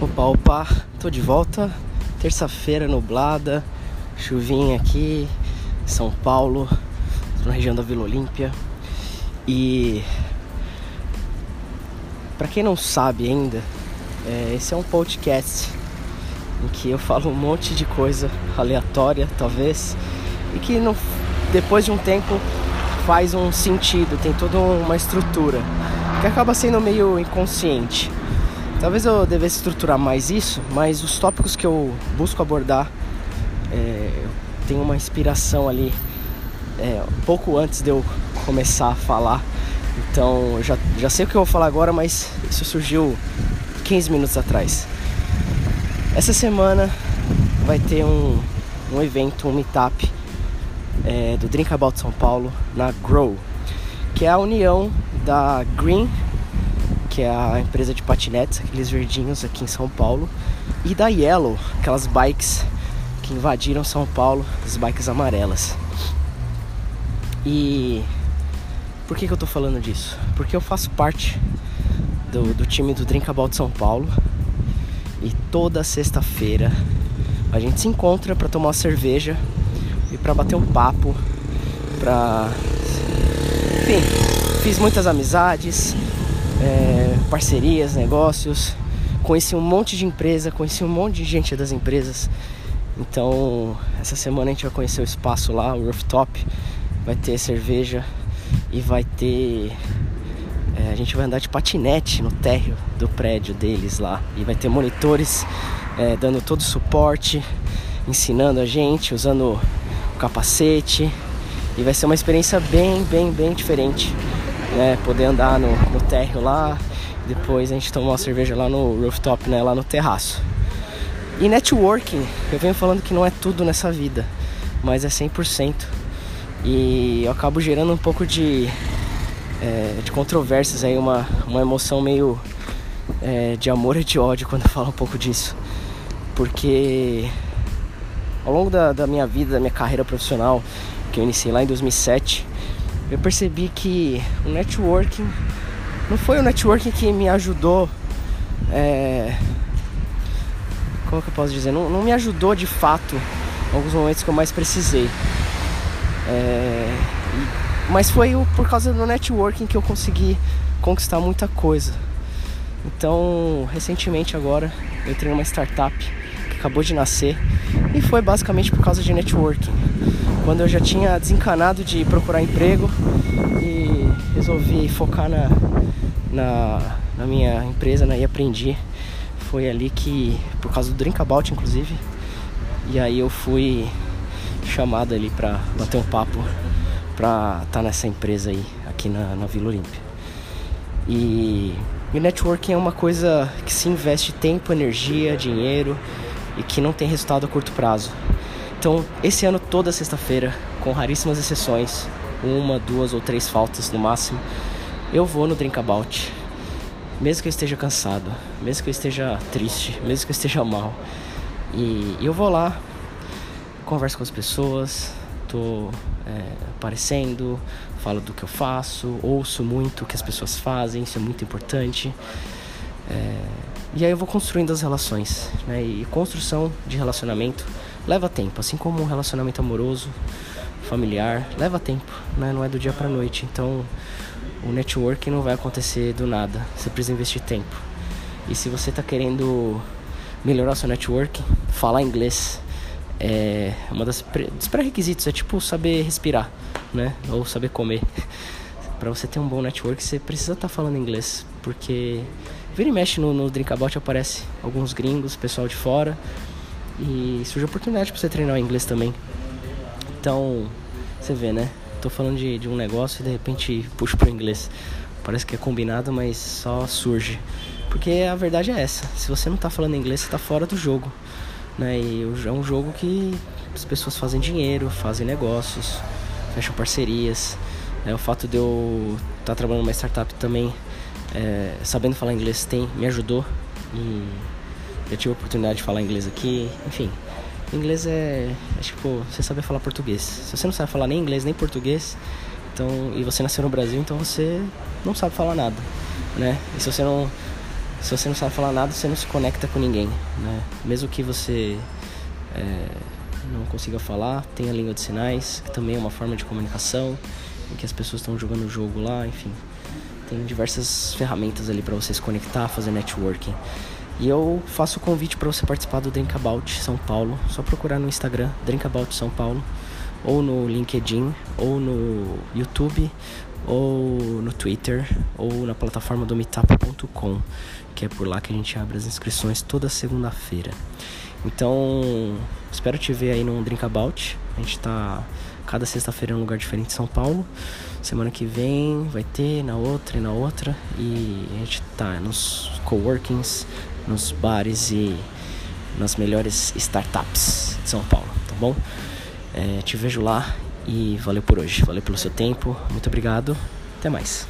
Opa, opa, tô de volta. Terça-feira nublada, chuvinha aqui, São Paulo, na região da Vila Olímpia. E para quem não sabe ainda, é, esse é um podcast em que eu falo um monte de coisa aleatória, talvez, e que não, depois de um tempo faz um sentido, tem toda uma estrutura, que acaba sendo meio inconsciente. Talvez eu devesse estruturar mais isso, mas os tópicos que eu busco abordar é, tem uma inspiração ali é, pouco antes de eu começar a falar. Então já, já sei o que eu vou falar agora, mas isso surgiu 15 minutos atrás. Essa semana vai ter um, um evento, um meetup é, do Drink About São Paulo na Grow, que é a união da Green que é a empresa de patinetes, aqueles verdinhos aqui em São Paulo, e da Yellow, aquelas bikes que invadiram São Paulo, as bikes amarelas. E por que, que eu tô falando disso? Porque eu faço parte do, do time do Drink About São Paulo e toda sexta-feira a gente se encontra para tomar uma cerveja e para bater um papo, para enfim, fiz muitas amizades, é, parcerias, negócios. Conheci um monte de empresa, conheci um monte de gente das empresas. Então, essa semana a gente vai conhecer o espaço lá, o rooftop. Vai ter cerveja e vai ter. É, a gente vai andar de patinete no térreo do prédio deles lá. E vai ter monitores é, dando todo o suporte, ensinando a gente, usando o capacete. E vai ser uma experiência bem, bem, bem diferente né? Poder andar no, no térreo lá, depois a gente tomar uma cerveja lá no rooftop, né? Lá no terraço. E networking, eu venho falando que não é tudo nessa vida, mas é 100%. E eu acabo gerando um pouco de, é, de controvérsias aí, uma, uma emoção meio é, de amor e de ódio quando eu falo um pouco disso. Porque ao longo da, da minha vida, da minha carreira profissional, que eu iniciei lá em 2007, eu percebi que o networking não foi o networking que me ajudou. É, como que eu posso dizer? Não, não me ajudou de fato em alguns momentos que eu mais precisei. É, mas foi por causa do networking que eu consegui conquistar muita coisa. Então, recentemente agora, eu entrei numa startup que acabou de nascer e foi basicamente por causa de networking quando eu já tinha desencanado de procurar emprego e resolvi focar na, na, na minha empresa né, e aprendi. Foi ali que, por causa do Drinkabout inclusive, e aí eu fui chamado ali pra bater um papo pra estar tá nessa empresa aí, aqui na, na Vila Olímpia. E, e networking é uma coisa que se investe tempo, energia, dinheiro e que não tem resultado a curto prazo. Então, esse ano toda sexta-feira, com raríssimas exceções, uma, duas ou três faltas no máximo, eu vou no Drinkabout. Mesmo que eu esteja cansado, mesmo que eu esteja triste, mesmo que eu esteja mal. E, eu vou lá, converso com as pessoas, tô é, aparecendo, falo do que eu faço, ouço muito o que as pessoas fazem, isso é muito importante. É, e aí eu vou construindo as relações, né? E construção de relacionamento leva tempo, assim como um relacionamento amoroso, familiar, leva tempo, né? Não é do dia para noite. Então, o networking não vai acontecer do nada. Você precisa investir tempo. E se você está querendo melhorar seu networking, falar inglês é uma das dos pré-requisitos é tipo saber respirar, né? Ou saber comer. para você ter um bom network, você precisa estar tá falando inglês, porque vira e mexe no, no Drinkabout aparece alguns gringos, pessoal de fora, e surge a oportunidade para você treinar o inglês também. Então, você vê, né? Tô falando de, de um negócio e de repente puxo pro inglês. Parece que é combinado, mas só surge. Porque a verdade é essa: se você não tá falando inglês, você tá fora do jogo. Né? E é um jogo que as pessoas fazem dinheiro, fazem negócios, fecham parcerias. É, o fato de eu estar tá trabalhando numa startup também, é, sabendo falar inglês, tem, me ajudou. E eu tive a oportunidade de falar inglês aqui, enfim. Inglês é, é tipo, você saber falar português. Se você não sabe falar nem inglês nem português, então e você nasceu no Brasil, então você não sabe falar nada, né? E se você não se você não sabe falar nada, você não se conecta com ninguém, né? Mesmo que você é, não consiga falar, tem a língua de sinais, que também é uma forma de comunicação, em que as pessoas estão jogando o jogo lá, enfim. Tem diversas ferramentas ali para você se conectar, fazer networking. E eu faço o convite para você participar do Drinkabout São Paulo. Só procurar no Instagram, Drinkabout São Paulo, ou no LinkedIn, ou no YouTube, ou no Twitter, ou na plataforma do meetup.com, que é por lá que a gente abre as inscrições toda segunda-feira. Então, espero te ver aí no Drinkabout. A gente está cada sexta-feira em um lugar diferente de São Paulo. Semana que vem vai ter na outra e na outra. E a gente tá nos coworkings, nos bares e nas melhores startups de São Paulo, tá bom? É, te vejo lá e valeu por hoje. Valeu pelo seu tempo. Muito obrigado. Até mais.